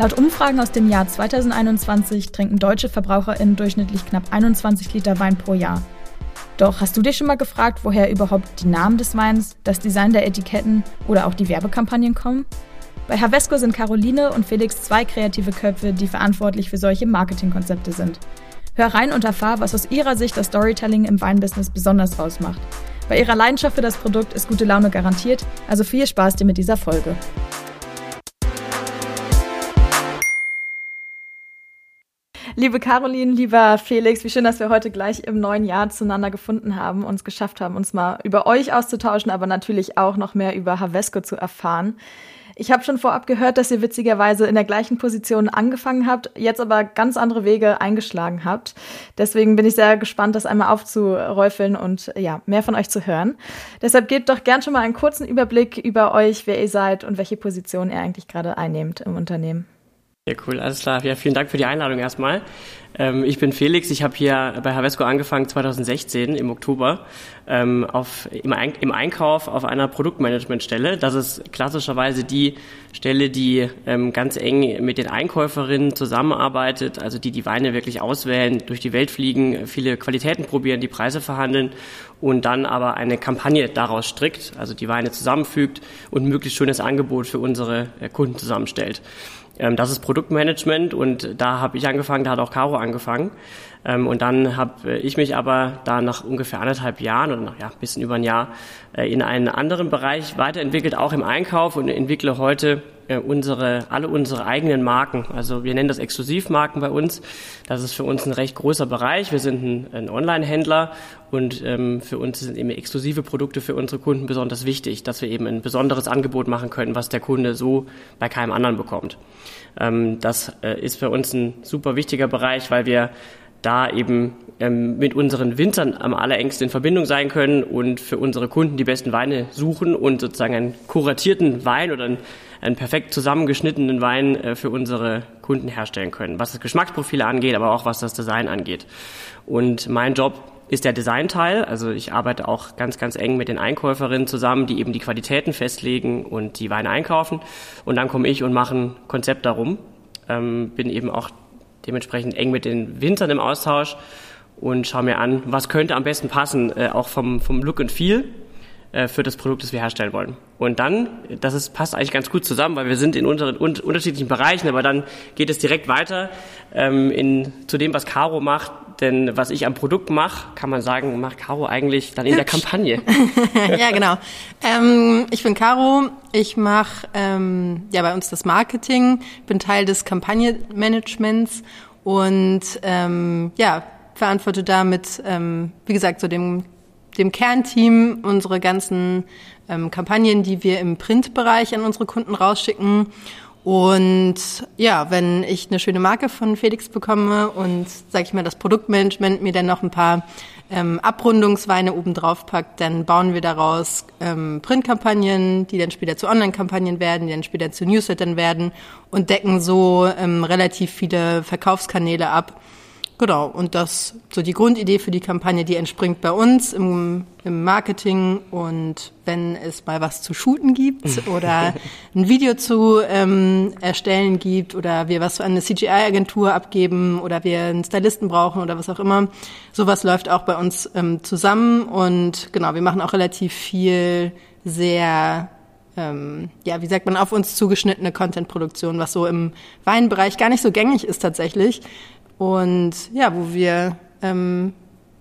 Laut Umfragen aus dem Jahr 2021 trinken deutsche VerbraucherInnen durchschnittlich knapp 21 Liter Wein pro Jahr. Doch hast du dich schon mal gefragt, woher überhaupt die Namen des Weins, das Design der Etiketten oder auch die Werbekampagnen kommen? Bei Havesco sind Caroline und Felix zwei kreative Köpfe, die verantwortlich für solche Marketingkonzepte sind. Hör rein und erfahr, was aus ihrer Sicht das Storytelling im Weinbusiness besonders ausmacht. Bei ihrer Leidenschaft für das Produkt ist gute Laune garantiert, also viel Spaß dir mit dieser Folge. Liebe Caroline, lieber Felix, wie schön, dass wir heute gleich im neuen Jahr zueinander gefunden haben, und es geschafft haben, uns mal über euch auszutauschen, aber natürlich auch noch mehr über Havesco zu erfahren. Ich habe schon vorab gehört, dass ihr witzigerweise in der gleichen Position angefangen habt, jetzt aber ganz andere Wege eingeschlagen habt. Deswegen bin ich sehr gespannt, das einmal aufzuräufeln und ja, mehr von euch zu hören. Deshalb gebt doch gern schon mal einen kurzen Überblick über euch, wer ihr seid und welche Position ihr eigentlich gerade einnehmt im Unternehmen. Ja, cool, alles klar. Ja, vielen Dank für die Einladung erstmal. Ähm, ich bin Felix, ich habe hier bei Havesco angefangen 2016 im Oktober ähm, auf, im, Ein im, Einkauf auf einer Produktmanagementstelle. Das ist klassischerweise die Stelle, die ähm, ganz eng mit den Einkäuferinnen zusammenarbeitet, also die die Weine wirklich auswählen, durch die Welt fliegen, viele Qualitäten probieren, die Preise verhandeln und dann aber eine Kampagne daraus strickt, also die Weine zusammenfügt und ein möglichst schönes Angebot für unsere äh, Kunden zusammenstellt. Ähm, das ist Produktmanagement und da habe ich angefangen, da hat auch Caro angefangen. Ähm, und dann habe ich mich aber da nach ungefähr anderthalb Jahren oder nach ja, ein bisschen über ein Jahr äh, in einen anderen Bereich weiterentwickelt, auch im Einkauf und entwickle heute äh, unsere, alle unsere eigenen Marken. Also wir nennen das Exklusivmarken bei uns. Das ist für uns ein recht großer Bereich. Wir sind ein, ein Online-Händler und ähm, für uns sind eben exklusive Produkte für unsere Kunden besonders wichtig, dass wir eben ein besonderes Angebot machen können, was der Kunde so bei keinem anderen bekommt. Ähm, das äh, ist für uns ein super wichtiger Bereich, weil wir da eben ähm, mit unseren Winzern am allerengsten in Verbindung sein können und für unsere Kunden die besten Weine suchen und sozusagen einen kuratierten Wein oder einen, einen perfekt zusammengeschnittenen Wein äh, für unsere Kunden herstellen können, was das Geschmacksprofil angeht, aber auch was das Design angeht. Und mein Job ist der Designteil. Also ich arbeite auch ganz, ganz eng mit den Einkäuferinnen zusammen, die eben die Qualitäten festlegen und die Weine einkaufen. Und dann komme ich und mache ein Konzept darum. Ähm, bin eben auch dementsprechend eng mit den Winzern im Austausch und schaue mir an, was könnte am besten passen, äh, auch vom, vom Look and Feel für das Produkt, das wir herstellen wollen. Und dann, das ist, passt eigentlich ganz gut zusammen, weil wir sind in unter, un, unterschiedlichen Bereichen, aber dann geht es direkt weiter ähm, in, zu dem, was Caro macht. Denn was ich am Produkt mache, kann man sagen, macht Caro eigentlich dann in Hübsch. der Kampagne. ja, genau. Ähm, ich bin Caro. Ich mache ähm, ja bei uns das Marketing, bin Teil des Kampagnenmanagements und ähm, ja verantworte damit, ähm, wie gesagt, so dem dem Kernteam unsere ganzen ähm, Kampagnen, die wir im Printbereich an unsere Kunden rausschicken. Und ja, wenn ich eine schöne Marke von Felix bekomme und, sage ich mal, das Produktmanagement mir dann noch ein paar ähm, Abrundungsweine obendrauf packt, dann bauen wir daraus ähm, Printkampagnen, die dann später zu Online-Kampagnen werden, die dann später zu Newslettern werden und decken so ähm, relativ viele Verkaufskanäle ab Genau, und das so die Grundidee für die Kampagne, die entspringt bei uns im, im Marketing und wenn es mal was zu shooten gibt oder ein Video zu ähm, erstellen gibt oder wir was an eine CGI-Agentur abgeben oder wir einen Stylisten brauchen oder was auch immer, sowas läuft auch bei uns ähm, zusammen und genau, wir machen auch relativ viel sehr ähm, ja, wie sagt man, auf uns zugeschnittene Content-Produktion, was so im Weinbereich gar nicht so gängig ist tatsächlich. Und ja, wo wir ähm,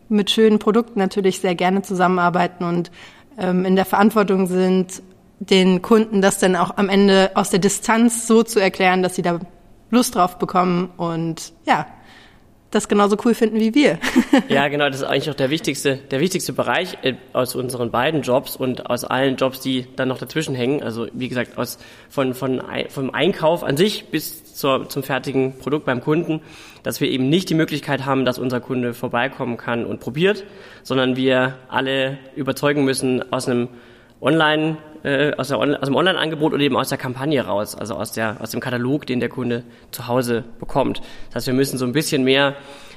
mit schönen Produkten natürlich sehr gerne zusammenarbeiten und ähm, in der Verantwortung sind, den Kunden das dann auch am Ende aus der Distanz so zu erklären, dass sie da Lust drauf bekommen. Und ja, das genauso cool finden wie wir. ja, genau, das ist eigentlich auch der wichtigste, der wichtigste Bereich äh, aus unseren beiden Jobs und aus allen Jobs, die dann noch dazwischen hängen. Also wie gesagt, aus von, von vom Einkauf an sich bis zur, zum fertigen Produkt beim Kunden, dass wir eben nicht die Möglichkeit haben, dass unser Kunde vorbeikommen kann und probiert, sondern wir alle überzeugen müssen aus einem Online, äh, aus, der, aus dem Online-Angebot oder eben aus der Kampagne raus, also aus, der, aus dem Katalog, den der Kunde zu Hause bekommt. Das heißt, wir müssen so ein bisschen mehr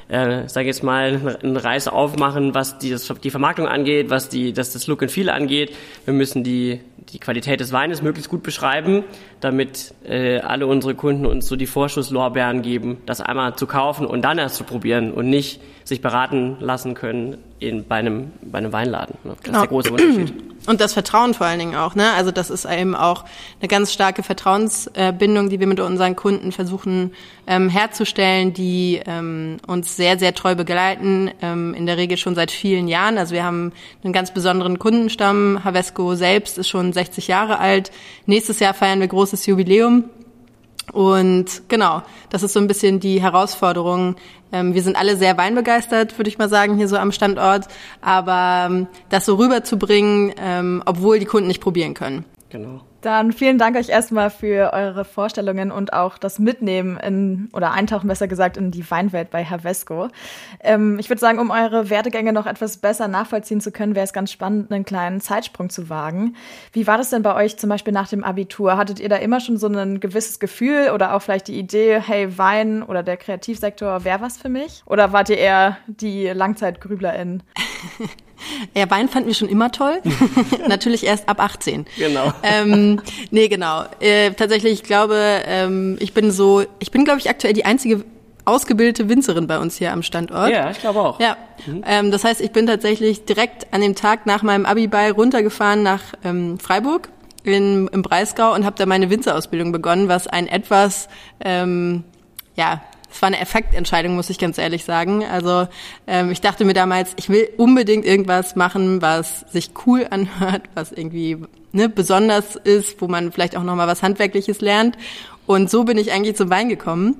äh, sage jetzt mal, einen Reis aufmachen, was die, die Vermarktung angeht, was die, das, das Look and Feel angeht. Wir müssen die, die Qualität des Weines möglichst gut beschreiben, damit äh, alle unsere Kunden uns so die Vorschusslorbeeren geben, das einmal zu kaufen und dann erst zu probieren und nicht sich beraten lassen können in, bei, einem, bei einem Weinladen. Das genau. ist der große Unterschied. Und das Vertrauen vor allen Dingen auch. Ne? Also das ist eben auch eine ganz starke Vertrauensbindung, die wir mit unseren Kunden versuchen ähm, herzustellen, die ähm, uns sehr, sehr treu begleiten, ähm, in der Regel schon seit vielen Jahren. Also wir haben einen ganz besonderen Kundenstamm. Havesco selbst ist schon 60 Jahre alt. Nächstes Jahr feiern wir großes Jubiläum. Und genau, das ist so ein bisschen die Herausforderung. Ähm, wir sind alle sehr weinbegeistert, würde ich mal sagen, hier so am Standort. Aber ähm, das so rüberzubringen, ähm, obwohl die Kunden nicht probieren können. Genau. Dann vielen Dank euch erstmal für eure Vorstellungen und auch das Mitnehmen in, oder Eintauchen besser gesagt, in die Weinwelt bei Havesco. Ähm, ich würde sagen, um eure Werdegänge noch etwas besser nachvollziehen zu können, wäre es ganz spannend, einen kleinen Zeitsprung zu wagen. Wie war das denn bei euch zum Beispiel nach dem Abitur? Hattet ihr da immer schon so ein gewisses Gefühl oder auch vielleicht die Idee, hey, Wein oder der Kreativsektor wäre was für mich? Oder wart ihr eher die LangzeitgrüblerInnen? Ja, Wein fanden wir schon immer toll. Natürlich erst ab 18. Genau. Ähm, nee, genau. Äh, tatsächlich, ich glaube, ähm, ich bin so, ich bin, glaube ich, aktuell die einzige ausgebildete Winzerin bei uns hier am Standort. Ja, ich glaube auch. Ja, mhm. ähm, das heißt, ich bin tatsächlich direkt an dem Tag nach meinem Abi-Ball runtergefahren nach ähm, Freiburg in, im Breisgau und habe da meine Winzerausbildung begonnen, was ein etwas ähm, ja es war eine Effektentscheidung, muss ich ganz ehrlich sagen. Also ähm, ich dachte mir damals, ich will unbedingt irgendwas machen, was sich cool anhört, was irgendwie ne, besonders ist, wo man vielleicht auch nochmal was Handwerkliches lernt. Und so bin ich eigentlich zum Wein gekommen.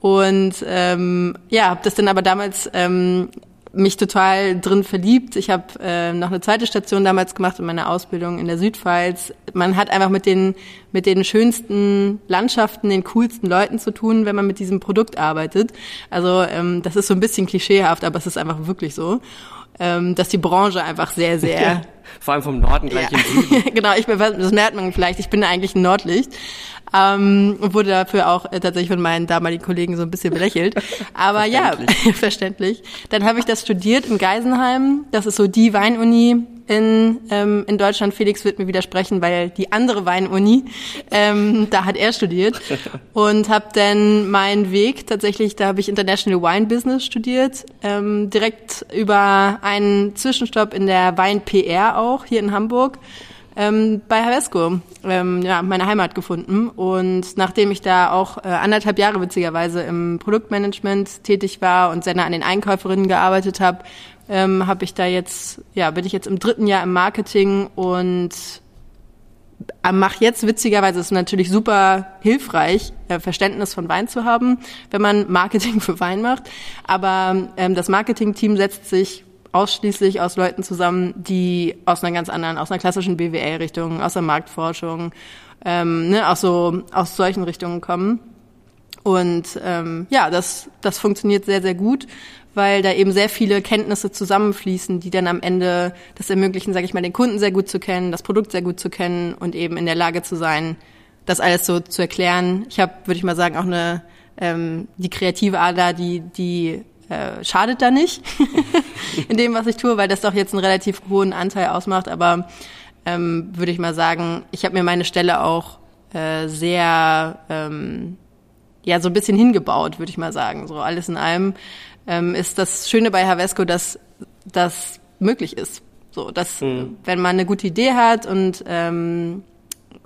Und ähm, ja, habe das dann aber damals ähm, mich total drin verliebt. Ich habe äh, noch eine zweite Station damals gemacht in meiner Ausbildung in der Südpfalz. Man hat einfach mit den mit den schönsten Landschaften, den coolsten Leuten zu tun, wenn man mit diesem Produkt arbeitet. Also ähm, das ist so ein bisschen klischeehaft, aber es ist einfach wirklich so, ähm, dass die Branche einfach sehr sehr ja, vor allem vom Norden gleich ja. im Süden. genau, ich bin, das merkt man vielleicht. Ich bin eigentlich ein Nordlicht ähm, und wurde dafür auch äh, tatsächlich von meinen damaligen Kollegen so ein bisschen belächelt. Aber ja, verständlich. Dann habe ich das studiert in Geisenheim. Das ist so die Weinuni in, ähm, in Deutschland. Felix wird mir widersprechen, weil die andere Weinuni, ähm, da hat er studiert. Und habe dann meinen Weg tatsächlich, da habe ich International Wine Business studiert, ähm, direkt über einen Zwischenstopp in der Wein PR auch hier in Hamburg ähm, bei Havesco, ähm, ja, meine Heimat gefunden. Und nachdem ich da auch äh, anderthalb Jahre witzigerweise im Produktmanagement tätig war und sehr nah an den Einkäuferinnen gearbeitet habe, ähm, habe ich da jetzt, ja, bin ich jetzt im dritten Jahr im Marketing und äh, mache jetzt witzigerweise ist natürlich super hilfreich, äh, Verständnis von Wein zu haben, wenn man Marketing für Wein macht. Aber ähm, das Marketing-Team setzt sich ausschließlich aus Leuten zusammen, die aus einer ganz anderen, aus einer klassischen BWL-Richtung, aus der Marktforschung, ähm, ne, aus so aus solchen Richtungen kommen. Und ähm, ja, das das funktioniert sehr sehr gut, weil da eben sehr viele Kenntnisse zusammenfließen, die dann am Ende das ermöglichen, sage ich mal, den Kunden sehr gut zu kennen, das Produkt sehr gut zu kennen und eben in der Lage zu sein, das alles so zu erklären. Ich habe, würde ich mal sagen, auch eine ähm, die kreative Ader, die die äh, schadet da nicht in dem, was ich tue, weil das doch jetzt einen relativ hohen Anteil ausmacht. Aber ähm, würde ich mal sagen, ich habe mir meine Stelle auch äh, sehr ähm, ja so ein bisschen hingebaut, würde ich mal sagen. So alles in allem ähm, ist das Schöne bei Havesco, dass das möglich ist. So, dass mhm. wenn man eine gute Idee hat und ähm,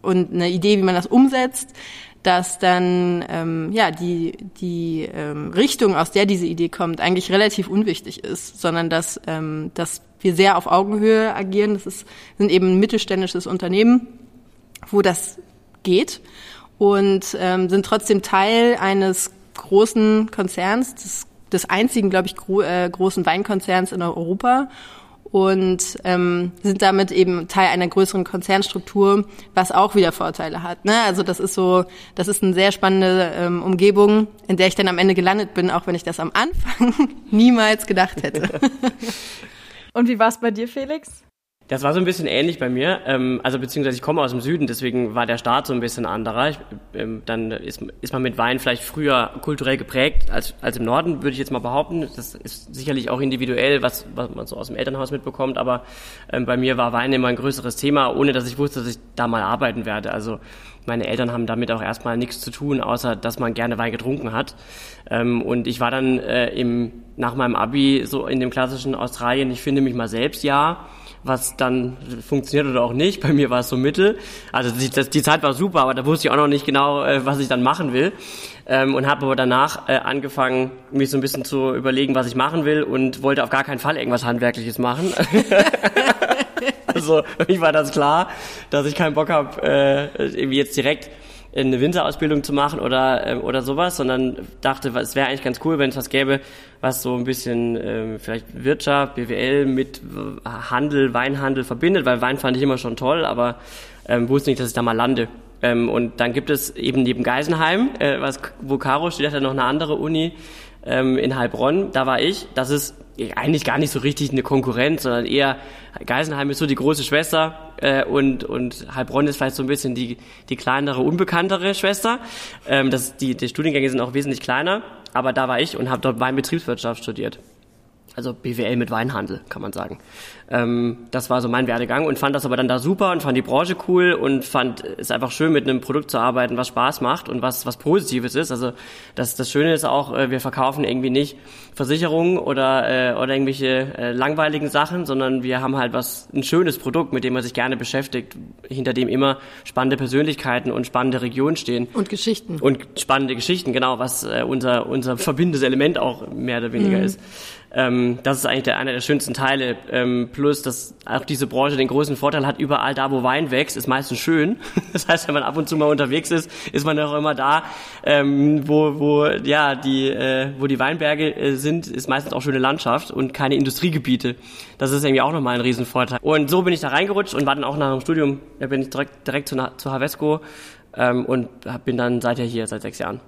und eine Idee, wie man das umsetzt, dass dann ähm, ja die die ähm, Richtung, aus der diese Idee kommt, eigentlich relativ unwichtig ist, sondern dass ähm, dass wir sehr auf Augenhöhe agieren. Das ist, sind eben ein mittelständisches Unternehmen, wo das geht und ähm, sind trotzdem Teil eines großen Konzerns, des, des einzigen, glaube ich, gro äh, großen Weinkonzerns in Europa und ähm, sind damit eben Teil einer größeren Konzernstruktur, was auch wieder Vorteile hat. Ne? Also das ist so, das ist eine sehr spannende ähm, Umgebung, in der ich dann am Ende gelandet bin, auch wenn ich das am Anfang niemals gedacht hätte. Und wie war es bei dir, Felix? Das war so ein bisschen ähnlich bei mir. Ähm, also beziehungsweise ich komme aus dem Süden, deswegen war der Start so ein bisschen anderer. Ich, ähm, dann ist, ist man mit Wein vielleicht früher kulturell geprägt als, als im Norden, würde ich jetzt mal behaupten. Das ist sicherlich auch individuell, was, was man so aus dem Elternhaus mitbekommt. Aber ähm, bei mir war Wein immer ein größeres Thema, ohne dass ich wusste, dass ich da mal arbeiten werde. Also meine Eltern haben damit auch erstmal nichts zu tun, außer dass man gerne Wein getrunken hat. Ähm, und ich war dann äh, im, nach meinem Abi so in dem klassischen Australien, ich finde mich mal selbst ja was dann funktioniert oder auch nicht. Bei mir war es so mittel. Also die, das, die Zeit war super, aber da wusste ich auch noch nicht genau, äh, was ich dann machen will. Ähm, und habe aber danach äh, angefangen, mich so ein bisschen zu überlegen, was ich machen will und wollte auf gar keinen Fall irgendwas Handwerkliches machen. also mich war das klar, dass ich keinen Bock habe, äh, irgendwie jetzt direkt eine Winterausbildung zu machen oder, äh, oder sowas, sondern dachte, es wäre eigentlich ganz cool, wenn es was gäbe, was so ein bisschen äh, vielleicht Wirtschaft, BWL mit Handel, Weinhandel verbindet, weil Wein fand ich immer schon toll, aber ähm, wusste nicht, dass ich da mal lande. Ähm, und dann gibt es eben neben Geisenheim, äh, was, wo Caro studiert, hat noch eine andere Uni ähm, in Heilbronn, da war ich. Das ist eigentlich gar nicht so richtig eine Konkurrenz, sondern eher Geisenheim ist so die große Schwester äh, und, und Heilbronn ist vielleicht so ein bisschen die, die kleinere, unbekanntere Schwester. Ähm, das, die, die Studiengänge sind auch wesentlich kleiner, aber da war ich und habe dort Weinbetriebswirtschaft studiert. Also BWL mit Weinhandel, kann man sagen. Ähm, das war so mein Werdegang und fand das aber dann da super und fand die Branche cool und fand es einfach schön, mit einem Produkt zu arbeiten, was Spaß macht und was, was Positives ist. Also das, das Schöne ist auch, äh, wir verkaufen irgendwie nicht Versicherungen oder, äh, oder irgendwelche äh, langweiligen Sachen, sondern wir haben halt was, ein schönes Produkt, mit dem man sich gerne beschäftigt, hinter dem immer spannende Persönlichkeiten und spannende Regionen stehen. Und Geschichten. Und spannende Geschichten, genau, was äh, unser, unser verbindendes Element auch mehr oder weniger mhm. ist. Ähm, das ist eigentlich der, einer der schönsten Teile. Ähm, plus, dass auch diese Branche den großen Vorteil hat, überall da, wo Wein wächst, ist meistens schön. Das heißt, wenn man ab und zu mal unterwegs ist, ist man auch immer da, ähm, wo, wo, ja, die, äh, wo die Weinberge äh, sind, ist meistens auch schöne Landschaft und keine Industriegebiete. Das ist irgendwie auch nochmal ein Riesenvorteil. Und so bin ich da reingerutscht und war dann auch nach dem Studium, da bin ich direkt, direkt zu, zu Havesco ähm, und bin dann seither hier, seit sechs Jahren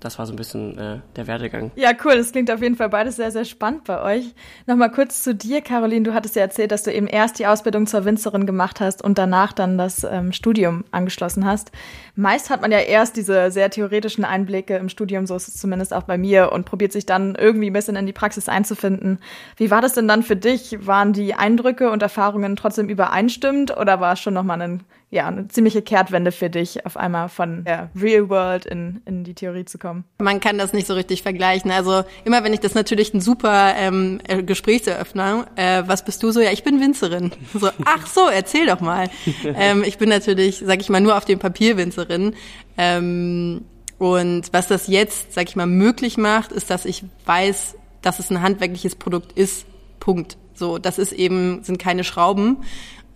das war so ein bisschen äh, der Werdegang. Ja, cool. Das klingt auf jeden Fall beides sehr, sehr spannend bei euch. Nochmal kurz zu dir, Caroline. Du hattest ja erzählt, dass du eben erst die Ausbildung zur Winzerin gemacht hast und danach dann das ähm, Studium angeschlossen hast. Meist hat man ja erst diese sehr theoretischen Einblicke im Studium, so ist es zumindest auch bei mir, und probiert sich dann irgendwie ein bisschen in die Praxis einzufinden. Wie war das denn dann für dich? Waren die Eindrücke und Erfahrungen trotzdem übereinstimmend oder war es schon nochmal ein ja, eine ziemliche Kehrtwende für dich, auf einmal von der Real World in, in die Theorie zu kommen. Man kann das nicht so richtig vergleichen. Also immer wenn ich das natürlich ein super ähm, äh, Gesprächseröffner, äh, was bist du so? Ja, ich bin Winzerin. So, ach so, erzähl doch mal. ähm, ich bin natürlich, sag ich mal, nur auf dem Papier Winzerin. Ähm, und was das jetzt, sag ich mal, möglich macht, ist, dass ich weiß, dass es ein handwerkliches Produkt ist. Punkt. So, das ist eben, sind keine Schrauben.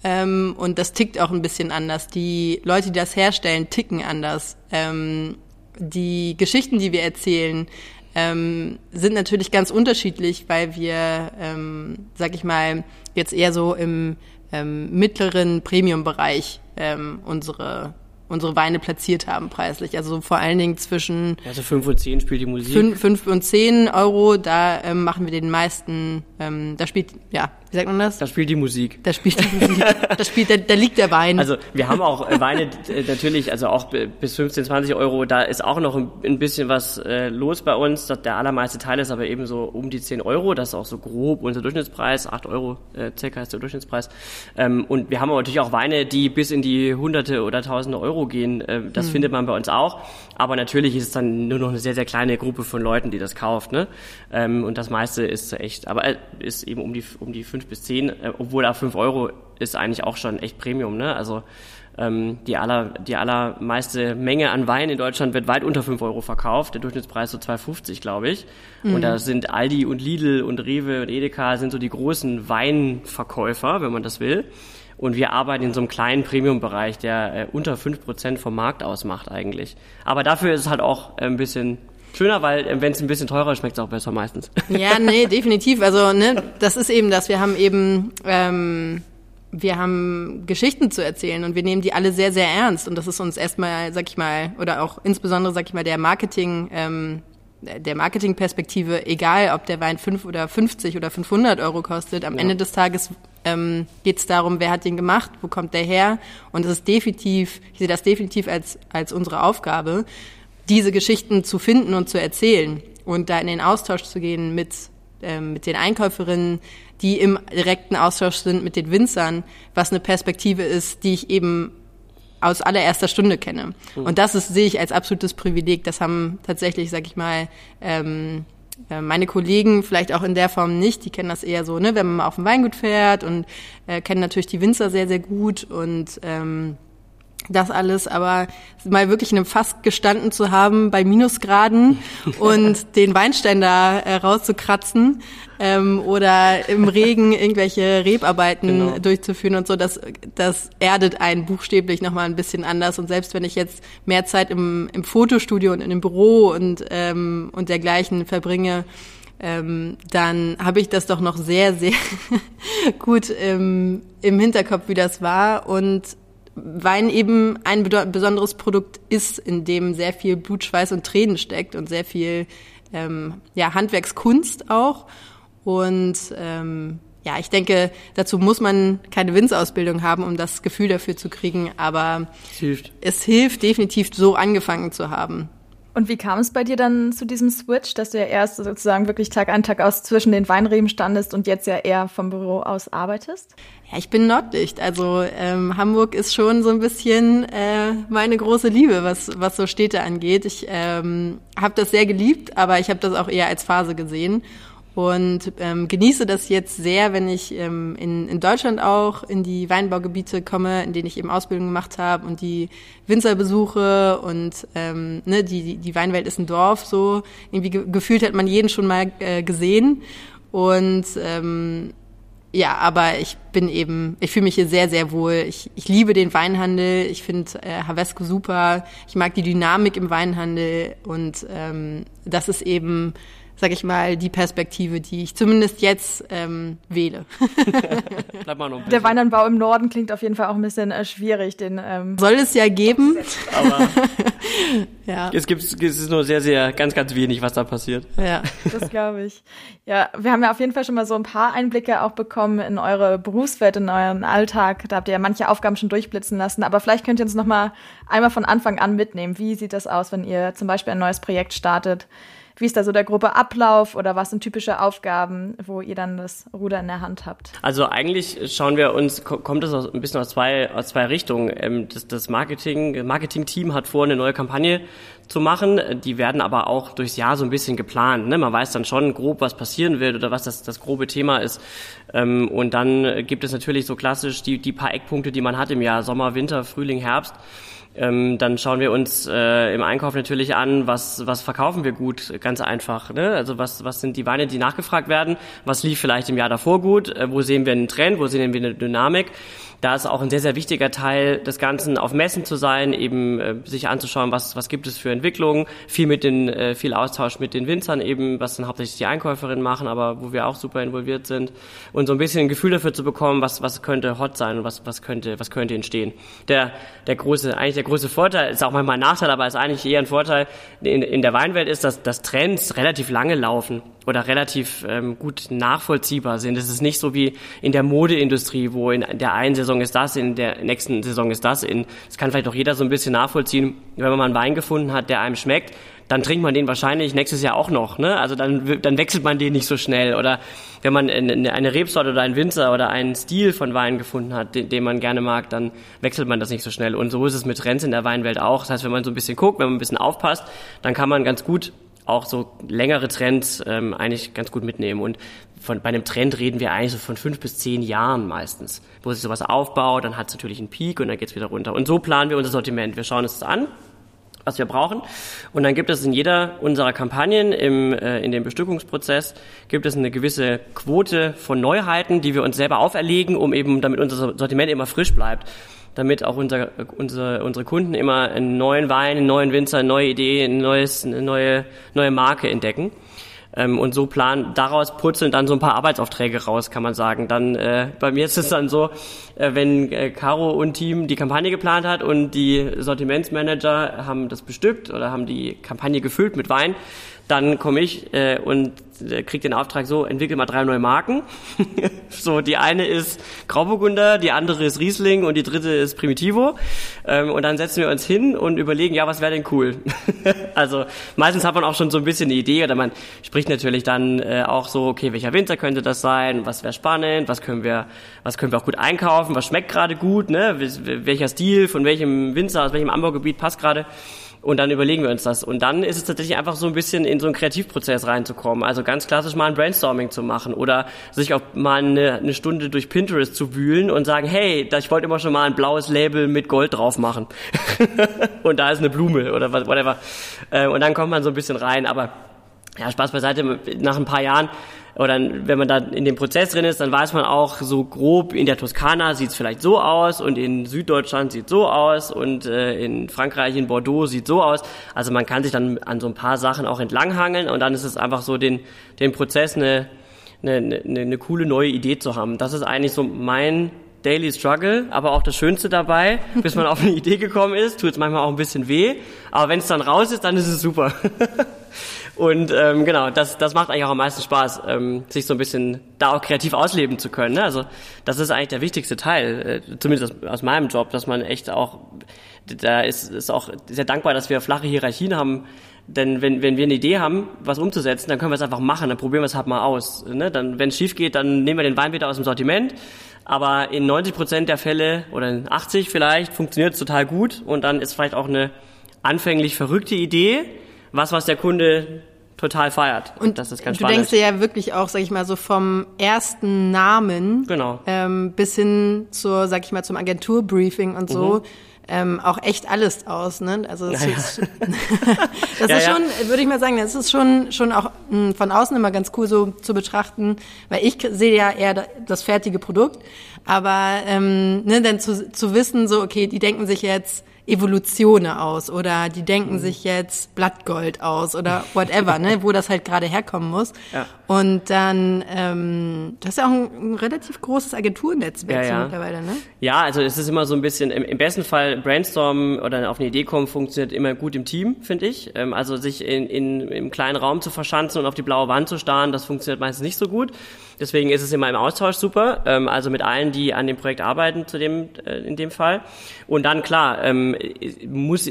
Ähm, und das tickt auch ein bisschen anders. Die Leute, die das herstellen, ticken anders. Ähm, die Geschichten, die wir erzählen, ähm, sind natürlich ganz unterschiedlich, weil wir, ähm, sag ich mal, jetzt eher so im ähm, mittleren Premium-Bereich ähm, unsere unsere Weine platziert haben preislich. Also vor allen Dingen zwischen also fünf und zehn spielt die Musik. Fünf, fünf und zehn Euro, da ähm, machen wir den meisten, ähm, da spielt, ja, wie sagt man das? Da spielt die Musik. Da spielt die Musik. da spielt, da, da liegt der Wein. Also wir haben auch äh, Weine äh, natürlich, also auch bis 15, 20 Euro, da ist auch noch ein, bisschen was äh, los bei uns. Der allermeiste Teil ist aber eben so um die 10 Euro. Das ist auch so grob unser Durchschnittspreis. 8 Euro äh, circa ist der Durchschnittspreis. Ähm, und wir haben aber natürlich auch Weine, die bis in die Hunderte oder Tausende Euro gehen. Das hm. findet man bei uns auch. Aber natürlich ist es dann nur noch eine sehr, sehr kleine Gruppe von Leuten, die das kauft. Ne? Ähm, und das meiste ist echt, aber äh, ist eben um die, um die 5 bis 10, äh, obwohl auch 5 Euro ist eigentlich auch schon echt Premium. Ne? Also ähm, die, aller, die allermeiste Menge an Wein in Deutschland wird weit unter 5 Euro verkauft. Der Durchschnittspreis so 2,50, glaube ich. Mhm. Und da sind Aldi und Lidl und Rewe und Edeka sind so die großen Weinverkäufer, wenn man das will. Und wir arbeiten in so einem kleinen Premium-Bereich, der äh, unter 5% vom Markt ausmacht eigentlich. Aber dafür ist es halt auch äh, ein bisschen schöner, weil äh, wenn es ein bisschen teurer ist, schmeckt es auch besser meistens. Ja, nee, definitiv. Also ne, das ist eben das. Wir haben eben ähm, wir haben Geschichten zu erzählen und wir nehmen die alle sehr, sehr ernst. Und das ist uns erstmal, sag ich mal, oder auch insbesondere, sag ich mal, der Marketing, ähm, der Marketingperspektive, egal ob der Wein 5 oder 50 oder 500 Euro kostet, am ja. Ende des Tages ähm, geht es darum, wer hat den gemacht, wo kommt der her. Und es ist definitiv, ich sehe das definitiv als, als unsere Aufgabe, diese Geschichten zu finden und zu erzählen und da in den Austausch zu gehen mit, ähm, mit den Einkäuferinnen, die im direkten Austausch sind mit den Winzern, was eine Perspektive ist, die ich eben aus allererster Stunde kenne. Mhm. Und das ist, sehe ich als absolutes Privileg. Das haben tatsächlich, sag ich mal, ähm, äh, meine Kollegen vielleicht auch in der Form nicht, die kennen das eher so, ne, wenn man mal auf dem Weingut fährt und äh, kennen natürlich die Winzer sehr, sehr gut und ähm, das alles, aber mal wirklich in einem Fass gestanden zu haben bei Minusgraden und den Weinständer äh, rauszukratzen ähm, oder im Regen irgendwelche Rebarbeiten genau. durchzuführen und so, das, das erdet einen buchstäblich nochmal ein bisschen anders. Und selbst wenn ich jetzt mehr Zeit im, im Fotostudio und in dem Büro und, ähm, und dergleichen verbringe, ähm, dann habe ich das doch noch sehr, sehr gut im, im Hinterkopf, wie das war. Und Wein eben ein besonderes Produkt ist, in dem sehr viel Blut, Schweiß und Tränen steckt und sehr viel ähm, ja, Handwerkskunst auch. Und ähm, ja, ich denke, dazu muss man keine Winzausbildung haben, um das Gefühl dafür zu kriegen, aber hilft, es hilft definitiv so angefangen zu haben. Und wie kam es bei dir dann zu diesem Switch, dass du ja erst sozusagen wirklich Tag ein, Tag aus zwischen den Weinreben standest und jetzt ja eher vom Büro aus arbeitest? Ja, ich bin Nordlicht. Also ähm, Hamburg ist schon so ein bisschen äh, meine große Liebe, was, was so Städte angeht. Ich ähm, habe das sehr geliebt, aber ich habe das auch eher als Phase gesehen und ähm, genieße das jetzt sehr, wenn ich ähm, in, in Deutschland auch in die Weinbaugebiete komme, in denen ich eben Ausbildung gemacht habe und die Winzer besuche und ähm, ne, die, die Weinwelt ist ein Dorf, so irgendwie ge gefühlt hat man jeden schon mal äh, gesehen und ähm, ja, aber ich bin eben, ich fühle mich hier sehr, sehr wohl. Ich, ich liebe den Weinhandel. Ich finde äh, Havesco super. Ich mag die Dynamik im Weinhandel und ähm, das ist eben sag ich mal, die Perspektive, die ich zumindest jetzt ähm, wähle. Bleib mal noch Der Weinanbau im Norden klingt auf jeden Fall auch ein bisschen äh, schwierig. Den, ähm Soll es ja geben. Aber ja. es gibt es ist nur sehr, sehr, ganz, ganz wenig, was da passiert. Ja, das glaube ich. Ja, wir haben ja auf jeden Fall schon mal so ein paar Einblicke auch bekommen in eure Berufswelt, in euren Alltag. Da habt ihr ja manche Aufgaben schon durchblitzen lassen. Aber vielleicht könnt ihr uns noch mal einmal von Anfang an mitnehmen. Wie sieht das aus, wenn ihr zum Beispiel ein neues Projekt startet? Wie ist da so der Gruppe Ablauf oder was sind typische Aufgaben, wo ihr dann das Ruder in der Hand habt? Also eigentlich schauen wir uns, kommt es ein bisschen aus zwei, aus zwei Richtungen. Ähm, das, das Marketing, Marketing-Team hat vor, eine neue Kampagne zu machen. Die werden aber auch durchs Jahr so ein bisschen geplant. Ne? Man weiß dann schon grob, was passieren wird oder was das, das grobe Thema ist. Ähm, und dann gibt es natürlich so klassisch die, die paar Eckpunkte, die man hat im Jahr. Sommer, Winter, Frühling, Herbst. Ähm, dann schauen wir uns äh, im Einkauf natürlich an, was, was verkaufen wir gut, ganz einfach. Ne? Also was, was sind die Weine, die nachgefragt werden, was lief vielleicht im Jahr davor gut, äh, wo sehen wir einen Trend, wo sehen wir eine Dynamik da ist auch ein sehr, sehr wichtiger Teil des Ganzen, auf Messen zu sein, eben äh, sich anzuschauen, was, was gibt es für Entwicklungen, viel mit den, äh, viel Austausch mit den Winzern eben, was dann hauptsächlich die Einkäuferinnen machen, aber wo wir auch super involviert sind. Und so ein bisschen ein Gefühl dafür zu bekommen, was, was könnte hot sein und was, was könnte, was könnte entstehen. Der, der große, eigentlich der große Vorteil, ist auch manchmal ein Nachteil, aber ist eigentlich eher ein Vorteil in, in der Weinwelt ist, dass, dass Trends relativ lange laufen oder relativ ähm, gut nachvollziehbar sind. Es ist nicht so wie in der Modeindustrie, wo in der einen Saison ist das, in der nächsten Saison ist das. In, das kann vielleicht auch jeder so ein bisschen nachvollziehen. Wenn man mal einen Wein gefunden hat, der einem schmeckt, dann trinkt man den wahrscheinlich nächstes Jahr auch noch. Ne? Also dann, dann wechselt man den nicht so schnell. Oder wenn man eine, Rebsorte oder einen Winzer oder einen Stil von Wein gefunden hat, den, den man gerne mag, dann wechselt man das nicht so schnell. Und so ist es mit Trends in der Weinwelt auch. Das heißt, wenn man so ein bisschen guckt, wenn man ein bisschen aufpasst, dann kann man ganz gut auch so längere Trends ähm, eigentlich ganz gut mitnehmen. Und von, bei einem Trend reden wir eigentlich so von fünf bis zehn Jahren meistens, wo sich sowas aufbaut, dann hat es natürlich einen Peak und dann geht es wieder runter. Und so planen wir unser Sortiment. Wir schauen es an, was wir brauchen. Und dann gibt es in jeder unserer Kampagnen im, äh, in dem Bestückungsprozess gibt es eine gewisse Quote von Neuheiten, die wir uns selber auferlegen, um eben, damit unser Sortiment immer frisch bleibt damit auch unser, unsere, unsere Kunden immer einen neuen Wein, einen neuen Winzer, eine neue Idee, ein neues, eine neue, neue Marke entdecken. Ähm, und so planen, daraus purzeln dann so ein paar Arbeitsaufträge raus, kann man sagen. Dann äh, bei mir ist es dann so, äh, wenn äh, Caro und Team die Kampagne geplant hat und die Sortimentsmanager haben das bestückt oder haben die Kampagne gefüllt mit Wein, dann komme ich äh, und äh, kriege den Auftrag so, entwickel mal drei neue Marken. so, die eine ist Grauburgunder, die andere ist Riesling und die dritte ist Primitivo. Ähm, und dann setzen wir uns hin und überlegen, ja, was wäre denn cool? also meistens hat man auch schon so ein bisschen eine Idee oder man spricht natürlich dann äh, auch so, okay, welcher Winter könnte das sein? Was wäre spannend? Was können wir, was können wir auch gut einkaufen? Was schmeckt gerade gut? Ne? Welcher Stil von welchem Winzer, aus welchem Anbaugebiet passt gerade? Und dann überlegen wir uns das. Und dann ist es tatsächlich einfach so ein bisschen in so einen Kreativprozess reinzukommen. Also ganz klassisch mal ein Brainstorming zu machen oder sich auch mal eine, eine Stunde durch Pinterest zu wühlen und sagen, hey, ich wollte immer schon mal ein blaues Label mit Gold drauf machen. und da ist eine Blume oder whatever. Äh, und dann kommt man so ein bisschen rein. Aber ja, Spaß beiseite. Nach ein paar Jahren oder wenn man da in dem Prozess drin ist, dann weiß man auch so grob, in der Toskana sieht es vielleicht so aus und in Süddeutschland sieht so aus und äh, in Frankreich, in Bordeaux sieht so aus. Also man kann sich dann an so ein paar Sachen auch entlanghangeln und dann ist es einfach so den, den Prozess eine, eine, eine, eine coole neue Idee zu haben. Das ist eigentlich so mein Daily Struggle, aber auch das Schönste dabei, bis man auf eine Idee gekommen ist, tut es manchmal auch ein bisschen weh, aber wenn es dann raus ist, dann ist es super. Und ähm, genau, das, das macht eigentlich auch am meisten Spaß, ähm, sich so ein bisschen da auch kreativ ausleben zu können. Ne? Also das ist eigentlich der wichtigste Teil, äh, zumindest aus, aus meinem Job, dass man echt auch, da ist, ist auch sehr dankbar, dass wir flache Hierarchien haben. Denn wenn, wenn wir eine Idee haben, was umzusetzen, dann können wir es einfach machen, dann probieren wir es halt mal aus. Ne? Dann, wenn es schief geht, dann nehmen wir den Wein wieder aus dem Sortiment. Aber in 90 Prozent der Fälle oder in 80 vielleicht funktioniert es total gut und dann ist vielleicht auch eine anfänglich verrückte Idee, was, was der Kunde total feiert. Und das ist ganz du spannend. denkst dir ja wirklich auch, sag ich mal, so vom ersten Namen genau. ähm, bis hin zur, sag ich mal, zum Agenturbriefing und so. Mhm. Ähm, auch echt alles aus, ne? Also das, ja, ist, ja. das ja, ist schon, würde ich mal sagen, das ist schon schon auch mh, hm, von außen immer ganz cool so zu betrachten, weil ich sehe ja eher das fertige Produkt, aber ähm, ne, dann zu, zu wissen so, okay, die denken sich jetzt Evolutionen aus oder die denken mhm. sich jetzt Blattgold aus oder whatever, ne, wo das halt gerade herkommen muss. Ja. Und dann, ähm, das ist ja auch ein, ein relativ großes Agenturnetzwerk ja, ja. mittlerweile, ne? Ja, also es ist immer so ein bisschen, im, im besten Fall brainstormen oder auf eine Idee kommen, funktioniert immer gut im Team, finde ich. Ähm, also sich in, in, im kleinen Raum zu verschanzen und auf die blaue Wand zu starren, das funktioniert meistens nicht so gut. Deswegen ist es immer im Austausch super, ähm, also mit allen, die an dem Projekt arbeiten, zu dem, äh, in dem Fall. Und dann klar, ähm, muss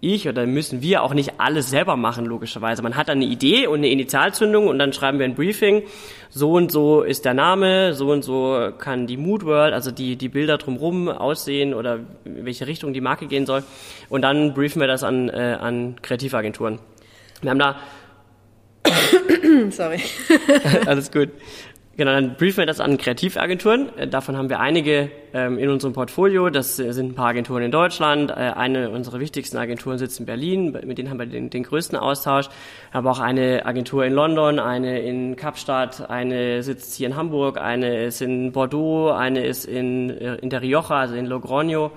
ich oder müssen wir auch nicht alles selber machen, logischerweise. Man hat eine Idee und eine Initialzündung und dann schreiben wir ein Briefing. So und so ist der Name, so und so kann die Mood World, also die, die Bilder drumherum aussehen oder in welche Richtung die Marke gehen soll. Und dann briefen wir das an, äh, an Kreativagenturen. Wir haben da Sorry. Alles gut. Genau, dann briefen wir das an Kreativagenturen. Äh, davon haben wir einige ähm, in unserem Portfolio. Das äh, sind ein paar Agenturen in Deutschland. Äh, eine unserer wichtigsten Agenturen sitzt in Berlin. Mit denen haben wir den, den größten Austausch. Aber auch eine Agentur in London, eine in Kapstadt, eine sitzt hier in Hamburg, eine ist in Bordeaux, eine ist in, in der Rioja, also in Logroño.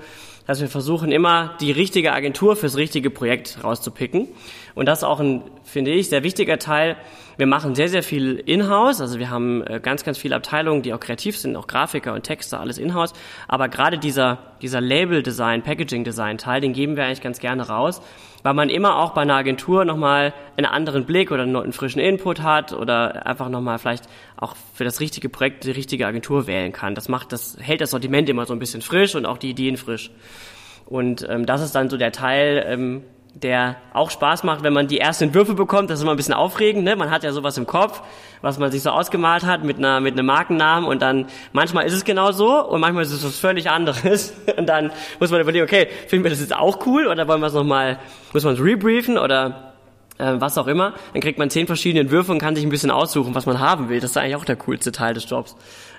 Also wir versuchen immer, die richtige Agentur fürs richtige Projekt rauszupicken. Und das ist auch ein, finde ich, sehr wichtiger Teil, wir machen sehr, sehr viel in-house. Also wir haben äh, ganz, ganz viele Abteilungen, die auch kreativ sind, auch Grafiker und Texter, alles in-house. Aber gerade dieser, dieser Label-Design, Packaging-Design-Teil, den geben wir eigentlich ganz gerne raus, weil man immer auch bei einer Agentur nochmal einen anderen Blick oder einen frischen Input hat oder einfach nochmal vielleicht auch für das richtige Projekt die richtige Agentur wählen kann. Das macht, das hält das Sortiment immer so ein bisschen frisch und auch die Ideen frisch. Und ähm, das ist dann so der Teil, ähm, der auch Spaß macht, wenn man die ersten Entwürfe bekommt. Das ist immer ein bisschen aufregend. Ne? Man hat ja sowas im Kopf, was man sich so ausgemalt hat mit einer mit einem Markennamen und dann manchmal ist es genau so und manchmal ist es was völlig anderes und dann muss man überlegen, okay, finden wir das jetzt auch cool oder wollen wir es nochmal, muss man es rebriefen oder äh, was auch immer. Dann kriegt man zehn verschiedene Entwürfe und kann sich ein bisschen aussuchen, was man haben will. Das ist eigentlich auch der coolste Teil des Jobs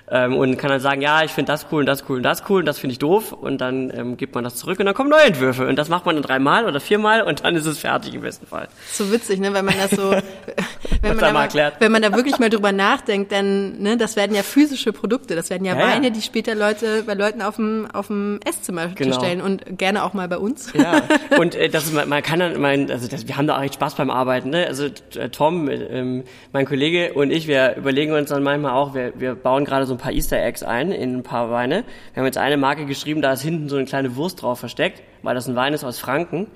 ähm, und kann dann sagen, ja, ich finde das cool und das cool und das cool und das finde ich doof und dann ähm, gibt man das zurück und dann kommen neue Entwürfe und das macht man dann dreimal oder viermal und dann ist es fertig im besten Fall. So witzig, ne, wenn man das so, wenn, man da mal, wenn man da wirklich mal drüber nachdenkt, dann, ne, das werden ja physische Produkte, das werden ja, ja Weine, ja. die später Leute bei Leuten auf dem auf dem Esszimmer genau. stellen und gerne auch mal bei uns. Ja, und äh, das man, man kann dann, mein, also das, wir haben da auch echt Spaß beim Arbeiten, ne? Also äh, Tom, ähm, mein Kollege und ich, wir überlegen uns dann manchmal auch, wir, wir bauen gerade so ein paar Easter Eggs ein in ein paar Weine. Wir haben jetzt eine Marke geschrieben, da ist hinten so eine kleine Wurst drauf versteckt, weil das ein Wein ist aus Franken.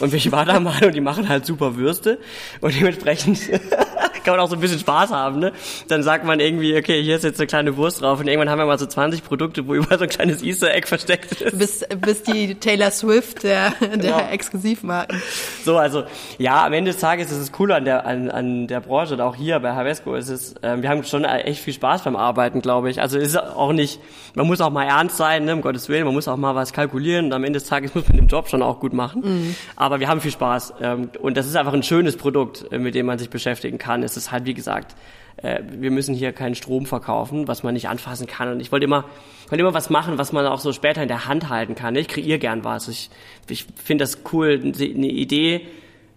Und ich war da mal und die machen halt super Würste. Und dementsprechend kann man auch so ein bisschen Spaß haben, ne? Dann sagt man irgendwie, okay, hier ist jetzt eine kleine Wurst drauf und irgendwann haben wir mal so 20 Produkte, wo überall so ein kleines Easter Egg versteckt ist. Du bist, bist die Taylor Swift der, der genau. Exklusivmarken. So, also ja, am Ende des Tages ist es cool an der an, an der Branche und auch hier bei Havesco ist es, äh, wir haben schon echt viel Spaß beim Arbeiten, glaube ich. Also ist auch nicht, man muss auch mal ernst sein, ne, um Gottes Willen, man muss auch mal was kalkulieren und am Ende des Tages muss man den Job schon auch gut machen. Mhm. Aber wir haben viel Spaß ähm, und das ist einfach ein schönes Produkt, äh, mit dem man sich beschäftigen kann. Es ist halt, wie gesagt, äh, wir müssen hier keinen Strom verkaufen, was man nicht anfassen kann. Und ich wollte immer, wollte immer was machen, was man auch so später in der Hand halten kann. Ich kreiere gern was. Ich, ich finde das cool, eine Idee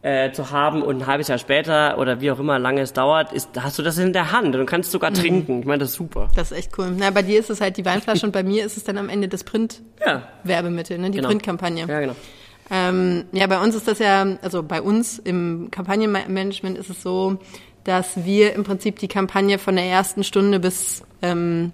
äh, zu haben und ein halbes Jahr später oder wie auch immer lange es dauert, ist, hast du das in der Hand und kannst sogar mhm. trinken. Ich meine, das ist super. Das ist echt cool. Na, bei dir ist es halt die Weinflasche und bei mir ist es dann am Ende das Print-Werbemittel, ja. ne? die genau. Printkampagne. Ja, genau. Ähm, ja, bei uns ist das ja, also bei uns im Kampagnenmanagement ist es so, dass wir im Prinzip die Kampagne von der ersten Stunde bis ähm,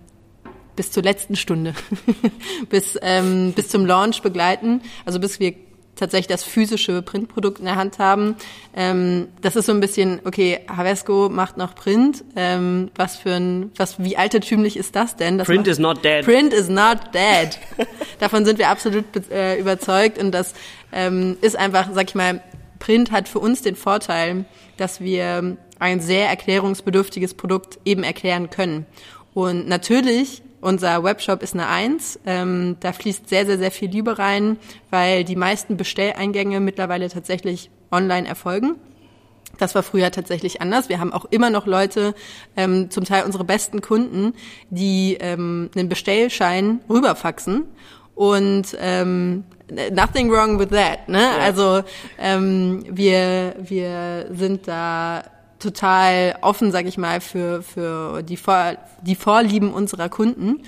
bis zur letzten Stunde, bis ähm, bis zum Launch begleiten, also bis wir tatsächlich das physische Printprodukt in der Hand haben. Ähm, das ist so ein bisschen, okay, Havesco macht noch Print. Ähm, was für ein, was, wie altertümlich ist das denn? Das Print macht, is not dead. Print is not dead. Davon sind wir absolut äh, überzeugt und das ähm, ist einfach, sag ich mal, Print hat für uns den Vorteil, dass wir ein sehr erklärungsbedürftiges Produkt eben erklären können. Und natürlich unser Webshop ist eine Eins. Ähm, da fließt sehr, sehr, sehr viel Liebe rein, weil die meisten Bestelleingänge mittlerweile tatsächlich online erfolgen. Das war früher tatsächlich anders. Wir haben auch immer noch Leute, ähm, zum Teil unsere besten Kunden, die ähm, einen Bestellschein rüberfaxen und ähm, nothing wrong with that. Ne? Also ähm, wir wir sind da total offen, sag ich mal, für, für die, Vor die Vorlieben unserer Kunden.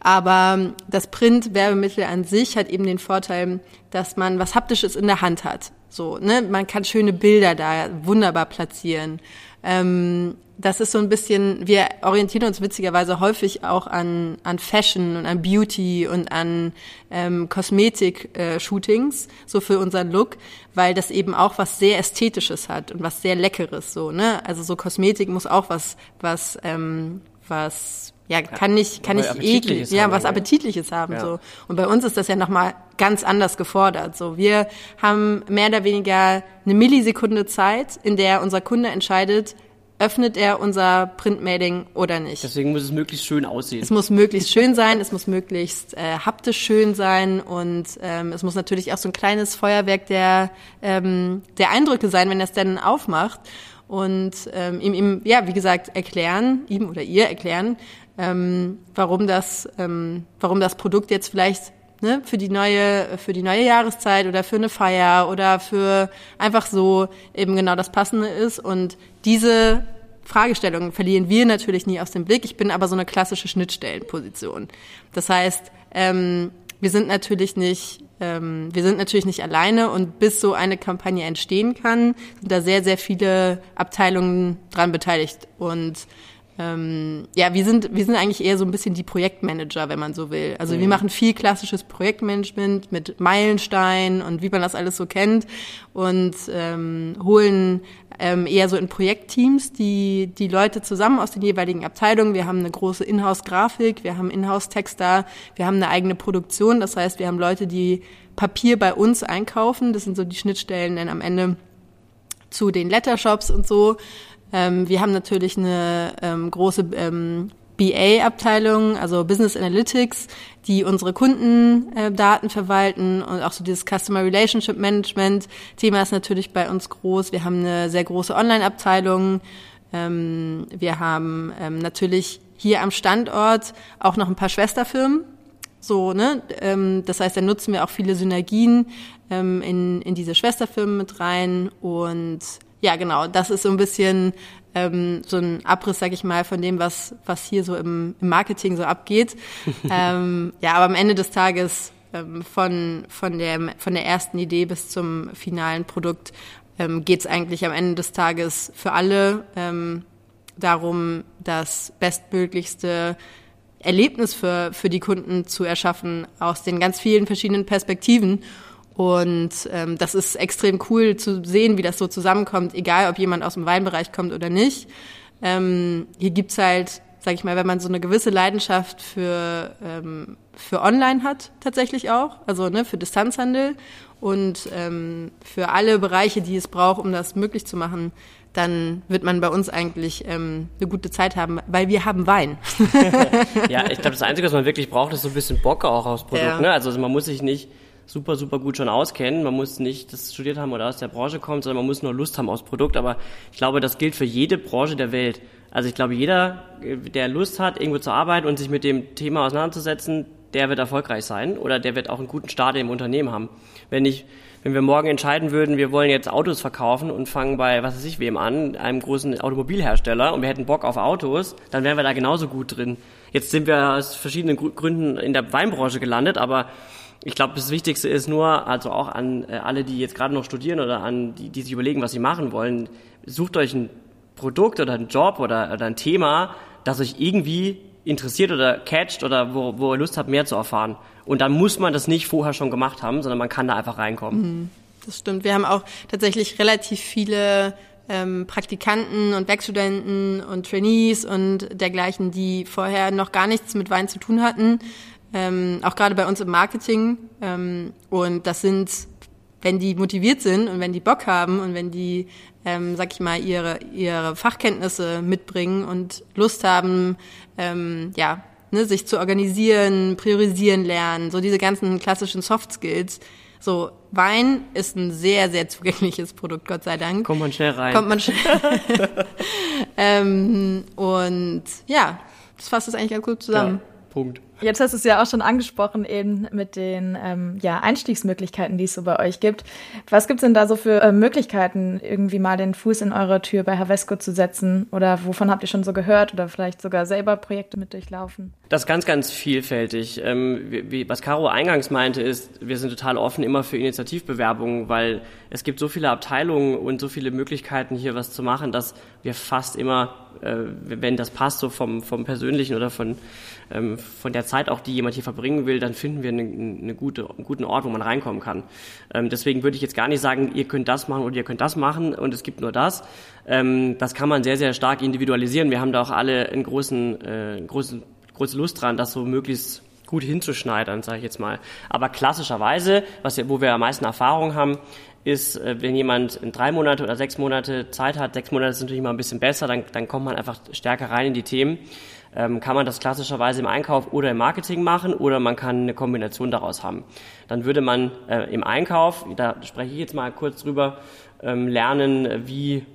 Aber das Print-Werbemittel an sich hat eben den Vorteil, dass man was Haptisches in der Hand hat. So, ne? Man kann schöne Bilder da wunderbar platzieren. Ähm, das ist so ein bisschen, wir orientieren uns witzigerweise häufig auch an, an Fashion und an Beauty und an ähm, Kosmetik-Shootings, äh, so für unseren Look, weil das eben auch was sehr Ästhetisches hat und was sehr Leckeres, so, ne? Also so Kosmetik muss auch was, was, ähm, was ja, kann nicht, kann nicht eklig, ja, was Appetitliches haben, ja. so. Und bei uns ist das ja nochmal ganz anders gefordert, so. Wir haben mehr oder weniger eine Millisekunde Zeit, in der unser Kunde entscheidet, öffnet er unser Printmailing oder nicht. Deswegen muss es möglichst schön aussehen. Es muss möglichst schön sein, es muss möglichst äh, haptisch schön sein und ähm, es muss natürlich auch so ein kleines Feuerwerk der, ähm, der Eindrücke sein, wenn er es dann aufmacht und ähm, ihm, ihm, ja, wie gesagt, erklären, ihm oder ihr erklären, ähm, warum das, ähm, warum das Produkt jetzt vielleicht ne, für die neue, für die neue Jahreszeit oder für eine Feier oder für einfach so eben genau das Passende ist. Und diese Fragestellungen verlieren wir natürlich nie aus dem Blick. Ich bin aber so eine klassische Schnittstellenposition. Das heißt, ähm, wir sind natürlich nicht ähm, wir sind natürlich nicht alleine und bis so eine Kampagne entstehen kann, sind da sehr, sehr viele Abteilungen dran beteiligt. Und ähm, ja, wir sind, wir sind eigentlich eher so ein bisschen die Projektmanager, wenn man so will. Also mhm. wir machen viel klassisches Projektmanagement mit Meilensteinen und wie man das alles so kennt und ähm, holen ähm, eher so in Projektteams die, die Leute zusammen aus den jeweiligen Abteilungen. Wir haben eine große Inhouse-Grafik, wir haben Inhouse-Texter, wir haben eine eigene Produktion. Das heißt, wir haben Leute, die Papier bei uns einkaufen. Das sind so die Schnittstellen dann am Ende zu den Lettershops und so. Ähm, wir haben natürlich eine ähm, große ähm, BA-Abteilung, also Business Analytics, die unsere Kundendaten äh, verwalten und auch so dieses Customer Relationship Management Thema ist natürlich bei uns groß. Wir haben eine sehr große Online-Abteilung. Ähm, wir haben ähm, natürlich hier am Standort auch noch ein paar Schwesterfirmen. So, ne? Ähm, das heißt, da nutzen wir auch viele Synergien in, in diese Schwesterfirmen mit rein und ja, genau, das ist so ein bisschen ähm, so ein Abriss, sag ich mal, von dem, was, was hier so im, im Marketing so abgeht. ähm, ja, aber am Ende des Tages ähm, von, von, der, von der ersten Idee bis zum finalen Produkt ähm, geht es eigentlich am Ende des Tages für alle ähm, darum, das bestmöglichste Erlebnis für, für die Kunden zu erschaffen aus den ganz vielen verschiedenen Perspektiven. Und ähm, das ist extrem cool zu sehen, wie das so zusammenkommt, egal ob jemand aus dem Weinbereich kommt oder nicht. Ähm, hier gibt's halt, sag ich mal, wenn man so eine gewisse Leidenschaft für, ähm, für Online hat, tatsächlich auch, also ne, für Distanzhandel und ähm, für alle Bereiche, die es braucht, um das möglich zu machen, dann wird man bei uns eigentlich ähm, eine gute Zeit haben, weil wir haben Wein. ja, ich glaube, das Einzige, was man wirklich braucht, ist so ein bisschen Bock auch aufs Produkt. Ja. Ne? Also man muss sich nicht super, super gut schon auskennen. Man muss nicht das studiert haben oder aus der Branche kommen, sondern man muss nur Lust haben aufs Produkt. Aber ich glaube, das gilt für jede Branche der Welt. Also ich glaube, jeder, der Lust hat, irgendwo zu arbeiten und sich mit dem Thema auseinanderzusetzen, der wird erfolgreich sein oder der wird auch einen guten Start im Unternehmen haben. Wenn ich wenn wir morgen entscheiden würden, wir wollen jetzt Autos verkaufen und fangen bei, was weiß ich wem an, einem großen Automobilhersteller und wir hätten Bock auf Autos, dann wären wir da genauso gut drin. Jetzt sind wir aus verschiedenen Gründen in der Weinbranche gelandet, aber ich glaube, das Wichtigste ist nur, also auch an äh, alle, die jetzt gerade noch studieren oder an die, die sich überlegen, was sie machen wollen, sucht euch ein Produkt oder einen Job oder, oder ein Thema, das euch irgendwie interessiert oder catcht oder wo, wo ihr Lust habt, mehr zu erfahren. Und dann muss man das nicht vorher schon gemacht haben, sondern man kann da einfach reinkommen. Mhm, das stimmt. Wir haben auch tatsächlich relativ viele ähm, Praktikanten und Werkstudenten und Trainees und dergleichen, die vorher noch gar nichts mit Wein zu tun hatten. Ähm, auch gerade bei uns im Marketing. Ähm, und das sind, wenn die motiviert sind und wenn die Bock haben und wenn die, ähm, sag ich mal, ihre, ihre Fachkenntnisse mitbringen und Lust haben, ähm, ja, ne, sich zu organisieren, priorisieren lernen, so diese ganzen klassischen Soft Skills. So, Wein ist ein sehr, sehr zugängliches Produkt, Gott sei Dank. Kommt man schnell rein. Kommt man schnell. ähm, und ja, das fasst es eigentlich ganz gut zusammen. Ja, Punkt. Jetzt hast du es ja auch schon angesprochen, eben mit den ähm, ja, Einstiegsmöglichkeiten, die es so bei euch gibt. Was gibt es denn da so für äh, Möglichkeiten, irgendwie mal den Fuß in eure Tür bei Havesco zu setzen? Oder wovon habt ihr schon so gehört oder vielleicht sogar selber Projekte mit durchlaufen? Das ist ganz, ganz vielfältig. Ähm, wie, wie, was Caro eingangs meinte, ist, wir sind total offen immer für Initiativbewerbungen, weil es gibt so viele Abteilungen und so viele Möglichkeiten, hier was zu machen, dass wir fast immer, äh, wenn das passt, so vom, vom Persönlichen oder von, ähm, von der Zeit auch, die jemand hier verbringen will, dann finden wir eine, eine gute, einen guten Ort, wo man reinkommen kann. Ähm, deswegen würde ich jetzt gar nicht sagen, ihr könnt das machen oder ihr könnt das machen und es gibt nur das. Ähm, das kann man sehr, sehr stark individualisieren. Wir haben da auch alle einen großen, äh, großen, große Lust dran, das so möglichst gut hinzuschneidern, sage ich jetzt mal. Aber klassischerweise, was wo wir am meisten Erfahrung haben, ist, äh, wenn jemand drei Monate oder sechs Monate Zeit hat, sechs Monate ist natürlich mal ein bisschen besser, dann, dann kommt man einfach stärker rein in die Themen ähm, kann man das klassischerweise im Einkauf oder im Marketing machen oder man kann eine Kombination daraus haben. Dann würde man äh, im Einkauf, da spreche ich jetzt mal kurz drüber, ähm, lernen, wie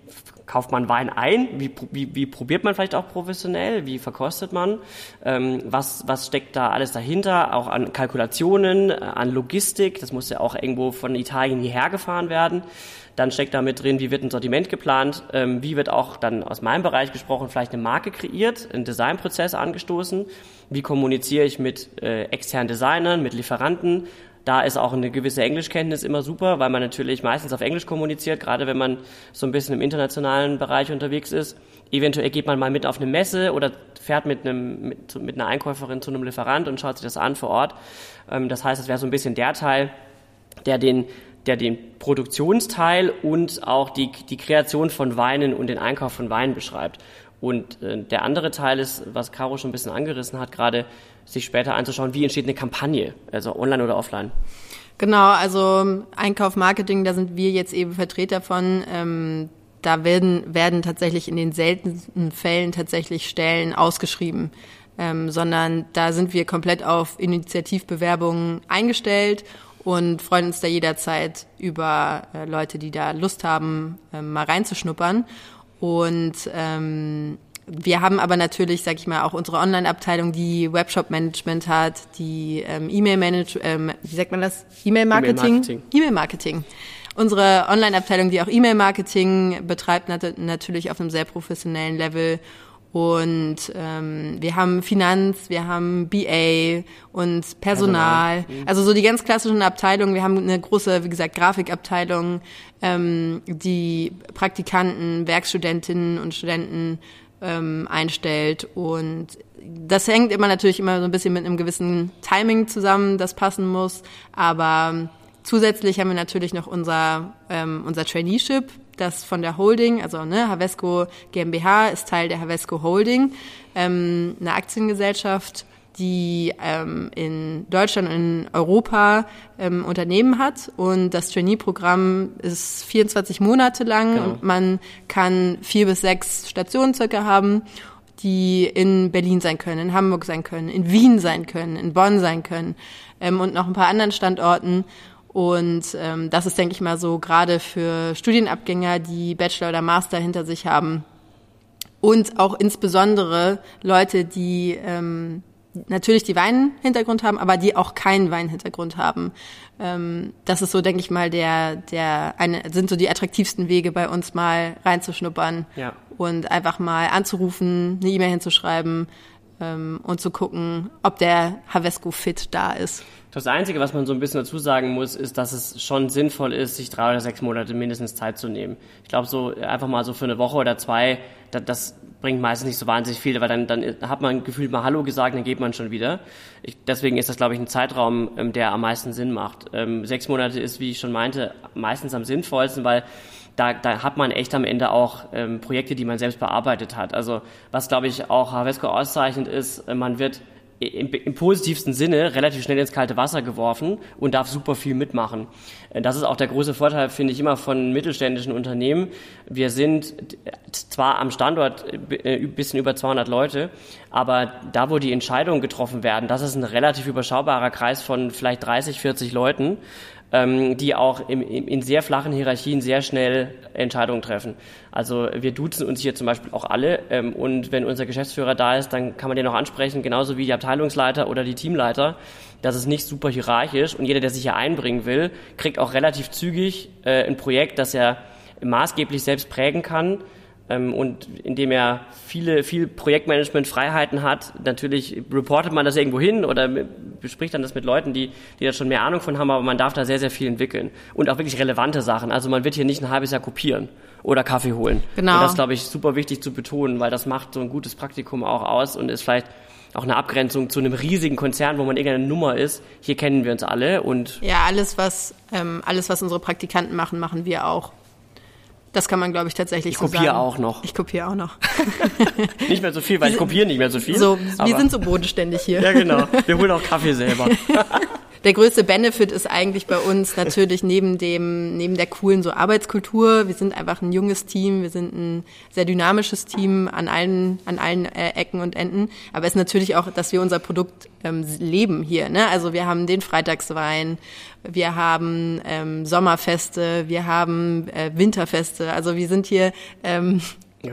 kauft man Wein ein, wie, wie, wie probiert man vielleicht auch professionell, wie verkostet man, ähm, was, was steckt da alles dahinter, auch an Kalkulationen, äh, an Logistik, das muss ja auch irgendwo von Italien hierher gefahren werden. Dann steckt da mit drin, wie wird ein Sortiment geplant, ähm, wie wird auch dann aus meinem Bereich gesprochen vielleicht eine Marke kreiert, ein Designprozess angestoßen, wie kommuniziere ich mit äh, externen Designern, mit Lieferanten. Da ist auch eine gewisse Englischkenntnis immer super, weil man natürlich meistens auf Englisch kommuniziert, gerade wenn man so ein bisschen im internationalen Bereich unterwegs ist. Eventuell geht man mal mit auf eine Messe oder fährt mit, einem, mit, mit einer Einkäuferin zu einem Lieferant und schaut sich das an vor Ort. Ähm, das heißt, das wäre so ein bisschen der Teil, der den der den Produktionsteil und auch die, die Kreation von Weinen und den Einkauf von Weinen beschreibt. Und äh, der andere Teil ist, was Caro schon ein bisschen angerissen hat, gerade sich später anzuschauen, wie entsteht eine Kampagne, also online oder offline. Genau, also Einkauf, Marketing, da sind wir jetzt eben Vertreter von. Ähm, da werden, werden tatsächlich in den seltensten Fällen tatsächlich Stellen ausgeschrieben. Ähm, sondern da sind wir komplett auf Initiativbewerbungen eingestellt und freuen uns da jederzeit über äh, Leute, die da Lust haben, äh, mal reinzuschnuppern. Und ähm, wir haben aber natürlich, sag ich mal, auch unsere Online-Abteilung, die Webshop-Management hat, die ähm, E-Mail-Management, ähm, wie sagt man das? E-Mail-Marketing? E-Mail-Marketing. Unsere Online-Abteilung, die auch E-Mail-Marketing betreibt, nat natürlich auf einem sehr professionellen Level und ähm, wir haben Finanz, wir haben BA und Personal. Personal. Mhm. Also so die ganz klassischen Abteilungen. Wir haben eine große, wie gesagt, Grafikabteilung, ähm, die Praktikanten, Werkstudentinnen und Studenten ähm, einstellt. Und das hängt immer natürlich immer so ein bisschen mit einem gewissen Timing zusammen, das passen muss. Aber Zusätzlich haben wir natürlich noch unser, ähm, unser Traineeship, das von der Holding, also ne, Havesco GmbH ist Teil der Havesco Holding, ähm, eine Aktiengesellschaft, die ähm, in Deutschland und in Europa ähm, Unternehmen hat. Und das Trainee-Programm ist 24 Monate lang genau. und man kann vier bis sechs Stationen circa haben, die in Berlin sein können, in Hamburg sein können, in Wien sein können, in Bonn sein können ähm, und noch ein paar anderen Standorten. Und ähm, das ist, denke ich mal, so gerade für Studienabgänger, die Bachelor oder Master hinter sich haben. Und auch insbesondere Leute, die ähm, natürlich die Weinhintergrund haben, aber die auch keinen Weinhintergrund haben. Ähm, das ist so, denke ich mal, der, der eine, sind so die attraktivsten Wege bei uns mal reinzuschnuppern ja. und einfach mal anzurufen, eine E-Mail hinzuschreiben ähm, und zu gucken, ob der Havesco Fit da ist. Das Einzige, was man so ein bisschen dazu sagen muss, ist, dass es schon sinnvoll ist, sich drei oder sechs Monate mindestens Zeit zu nehmen. Ich glaube, so einfach mal so für eine Woche oder zwei, das, das bringt meistens nicht so wahnsinnig viel, weil dann, dann hat man gefühlt mal Hallo gesagt, dann geht man schon wieder. Ich, deswegen ist das, glaube ich, ein Zeitraum, ähm, der am meisten Sinn macht. Ähm, sechs Monate ist, wie ich schon meinte, meistens am sinnvollsten, weil da, da hat man echt am Ende auch ähm, Projekte, die man selbst bearbeitet hat. Also was, glaube ich, auch Havesco auszeichnet ist, äh, man wird im, im, positivsten Sinne relativ schnell ins kalte Wasser geworfen und darf super viel mitmachen. Äh, das ist auch der große Vorteil, finde ich, immer von mittelständischen Unternehmen. Wir sind zwar am Standort äh, ein bisschen über 200 Leute, aber da, wo die Entscheidungen getroffen werden, das ist ein relativ überschaubarer Kreis von vielleicht 30, 40 Leuten ähm, die auch im, im, in sehr flachen Hierarchien sehr schnell Entscheidungen treffen. Also wir duzen uns hier zum Beispiel auch alle ähm, und wenn unser Geschäftsführer da ist, dann kann man den auch ansprechen, genauso wie die Abteilungsleiter oder die Teamleiter. Das ist nicht super hierarchisch und jeder, der sich hier einbringen will, kriegt auch relativ zügig äh, ein Projekt, das er maßgeblich selbst prägen kann und indem er viele, viel Projektmanagement-Freiheiten hat, natürlich reportet man das irgendwo hin oder bespricht dann das mit Leuten, die, die da schon mehr Ahnung von haben, aber man darf da sehr, sehr viel entwickeln. Und auch wirklich relevante Sachen. Also man wird hier nicht ein halbes Jahr kopieren oder Kaffee holen. Genau. Und das glaube ich super wichtig zu betonen, weil das macht so ein gutes Praktikum auch aus und ist vielleicht auch eine Abgrenzung zu einem riesigen Konzern, wo man irgendeine Nummer ist. Hier kennen wir uns alle und ja, alles was ähm, alles was unsere Praktikanten machen, machen wir auch. Das kann man, glaube ich, tatsächlich ich so sagen. Ich kopiere auch noch. Ich kopiere auch noch. nicht mehr so viel, weil ich kopiere nicht mehr so viel. So, wir sind so bodenständig hier. ja, genau. Wir holen auch Kaffee selber. der größte Benefit ist eigentlich bei uns natürlich neben dem, neben der coolen so Arbeitskultur. Wir sind einfach ein junges Team. Wir sind ein sehr dynamisches Team an allen, an allen äh, Ecken und Enden. Aber es ist natürlich auch, dass wir unser Produkt ähm, leben hier. Ne? Also wir haben den Freitagswein wir haben ähm, Sommerfeste, wir haben äh, Winterfeste. Also wir sind hier ähm,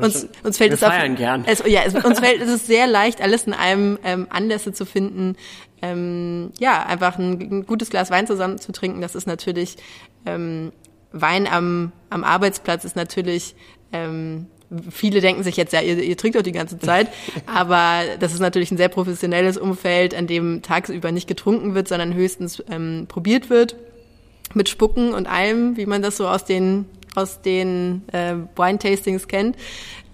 uns, uns fällt wir es feiern auf, gern. Es, ja, es, uns fällt es ist sehr leicht, alles in einem ähm, Anlässe zu finden. Ähm, ja, einfach ein, ein gutes Glas Wein zusammen zu trinken, das ist natürlich ähm, Wein am, am Arbeitsplatz ist natürlich ähm, viele denken sich jetzt, ja, ihr, ihr trinkt doch die ganze Zeit, aber das ist natürlich ein sehr professionelles Umfeld, an dem tagsüber nicht getrunken wird, sondern höchstens ähm, probiert wird mit Spucken und allem, wie man das so aus den aus den äh, Wine-Tastings kennt.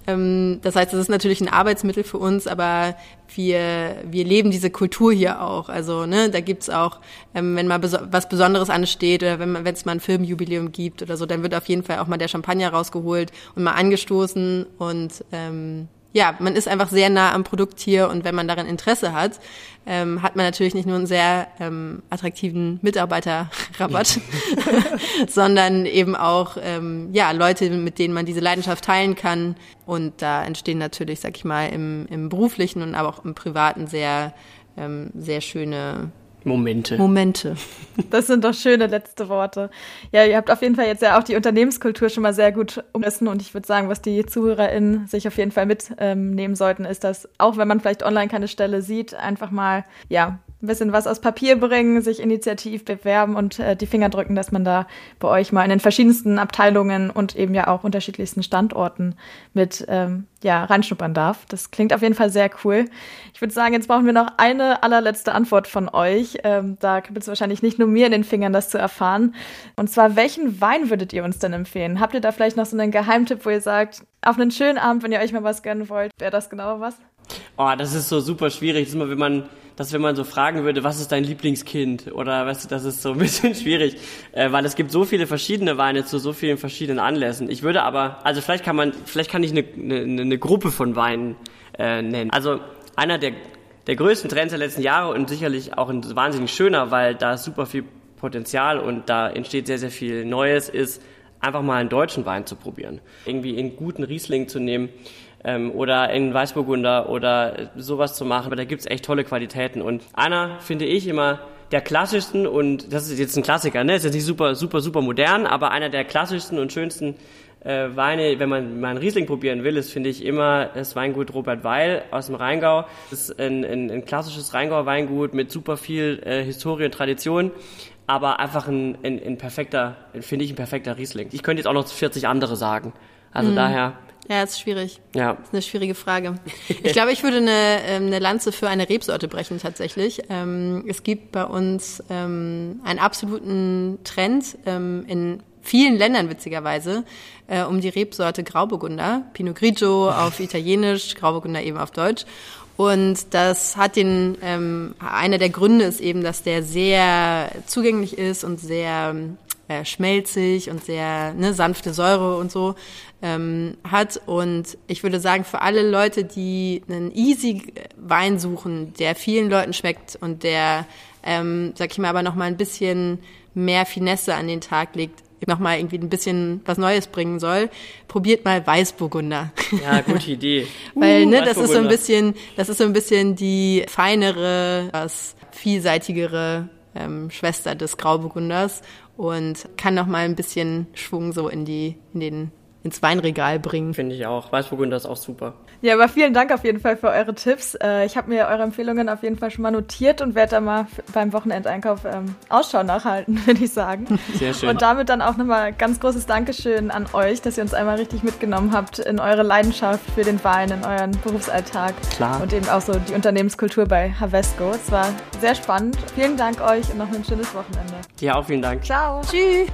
Ähm, das heißt, es ist natürlich ein Arbeitsmittel für uns, aber wir, wir leben diese Kultur hier auch. Also ne, da gibt's auch, ähm, wenn mal beso was Besonderes ansteht oder wenn es mal ein Filmjubiläum gibt oder so, dann wird auf jeden Fall auch mal der Champagner rausgeholt und mal angestoßen und ähm, ja, man ist einfach sehr nah am Produkt hier und wenn man daran Interesse hat, ähm, hat man natürlich nicht nur einen sehr ähm, attraktiven Mitarbeiterrabatt, sondern eben auch ähm, ja Leute, mit denen man diese Leidenschaft teilen kann. Und da entstehen natürlich, sag ich mal, im, im beruflichen und aber auch im privaten sehr ähm, sehr schöne Momente. Momente. Das sind doch schöne letzte Worte. Ja, ihr habt auf jeden Fall jetzt ja auch die Unternehmenskultur schon mal sehr gut umrissen und ich würde sagen, was die ZuhörerInnen sich auf jeden Fall mitnehmen ähm, sollten, ist, dass auch wenn man vielleicht online keine Stelle sieht, einfach mal, ja, ein bisschen was aus Papier bringen, sich initiativ bewerben und äh, die Finger drücken, dass man da bei euch mal in den verschiedensten Abteilungen und eben ja auch unterschiedlichsten Standorten mit ähm, ja, reinschnuppern darf. Das klingt auf jeden Fall sehr cool. Ich würde sagen, jetzt brauchen wir noch eine allerletzte Antwort von euch. Ähm, da gibt es wahrscheinlich nicht nur mir in den Fingern, das zu erfahren. Und zwar, welchen Wein würdet ihr uns denn empfehlen? Habt ihr da vielleicht noch so einen Geheimtipp, wo ihr sagt, auf einen schönen Abend, wenn ihr euch mal was gönnen wollt, wäre das genau was? Oh, das ist so super schwierig. Das ist immer, wenn man dass wenn man so fragen würde, was ist dein Lieblingskind? Oder weißt du, das ist so ein bisschen schwierig, äh, weil es gibt so viele verschiedene Weine zu so vielen verschiedenen Anlässen. Ich würde aber, also vielleicht kann man, vielleicht kann ich eine, eine, eine Gruppe von Weinen äh, nennen. Also einer der, der größten Trends der letzten Jahre und sicherlich auch ein wahnsinnig schöner, weil da ist super viel Potenzial und da entsteht sehr, sehr viel Neues, ist einfach mal einen deutschen Wein zu probieren. Irgendwie einen guten Riesling zu nehmen ähm, oder in Weißburgunder oder sowas zu machen. Aber da gibt's echt tolle Qualitäten. Und einer finde ich immer der klassischsten und das ist jetzt ein Klassiker, ne? Ist jetzt nicht super, super, super modern, aber einer der klassischsten und schönsten äh, Weine, wenn man mal einen Riesling probieren will, ist, finde ich, immer das Weingut Robert Weil aus dem Rheingau. Das ist ein, ein, ein klassisches Rheingauer Weingut mit super viel äh, Historie und Tradition, aber einfach ein, ein, ein perfekter, finde ich, ein perfekter Riesling. Ich könnte jetzt auch noch 40 andere sagen. Also mm. daher ja, ist schwierig. Ja. Das ist eine schwierige Frage. Ich glaube, ich würde eine, ähm, eine Lanze für eine Rebsorte brechen tatsächlich. Ähm, es gibt bei uns ähm, einen absoluten Trend in vielen Ländern witzigerweise äh, um die Rebsorte Grauburgunder, Pinot Grigio auf Italienisch, Grauburgunder eben auf Deutsch. Und das hat den, ähm, einer der Gründe ist eben, dass der sehr zugänglich ist und sehr äh, schmelzig und sehr ne, sanfte Säure und so ähm, hat. Und ich würde sagen, für alle Leute, die einen easy Wein suchen, der vielen Leuten schmeckt und der, ähm, sag ich mal, aber noch mal ein bisschen mehr Finesse an den Tag legt, nochmal irgendwie ein bisschen was Neues bringen soll, probiert mal Weißburgunder. Ja, gute Idee. Weil, ne, das ist so ein bisschen, das ist so ein bisschen die feinere, was vielseitigere ähm, Schwester des Grauburgunders und kann nochmal ein bisschen Schwung so in die, in den ins Weinregal bringen. Finde ich auch. Weißburgunder ist auch super. Ja, aber vielen Dank auf jeden Fall für eure Tipps. Äh, ich habe mir eure Empfehlungen auf jeden Fall schon mal notiert und werde da mal beim Wochenendeinkauf ähm, Ausschau nachhalten, würde ich sagen. Sehr schön. Und damit dann auch nochmal ganz großes Dankeschön an euch, dass ihr uns einmal richtig mitgenommen habt in eure Leidenschaft für den Wein, in euren Berufsalltag. Klar. Und eben auch so die Unternehmenskultur bei Havesco. Es war sehr spannend. Vielen Dank euch und noch ein schönes Wochenende. Ja, auch vielen Dank. Ciao. Tschüss.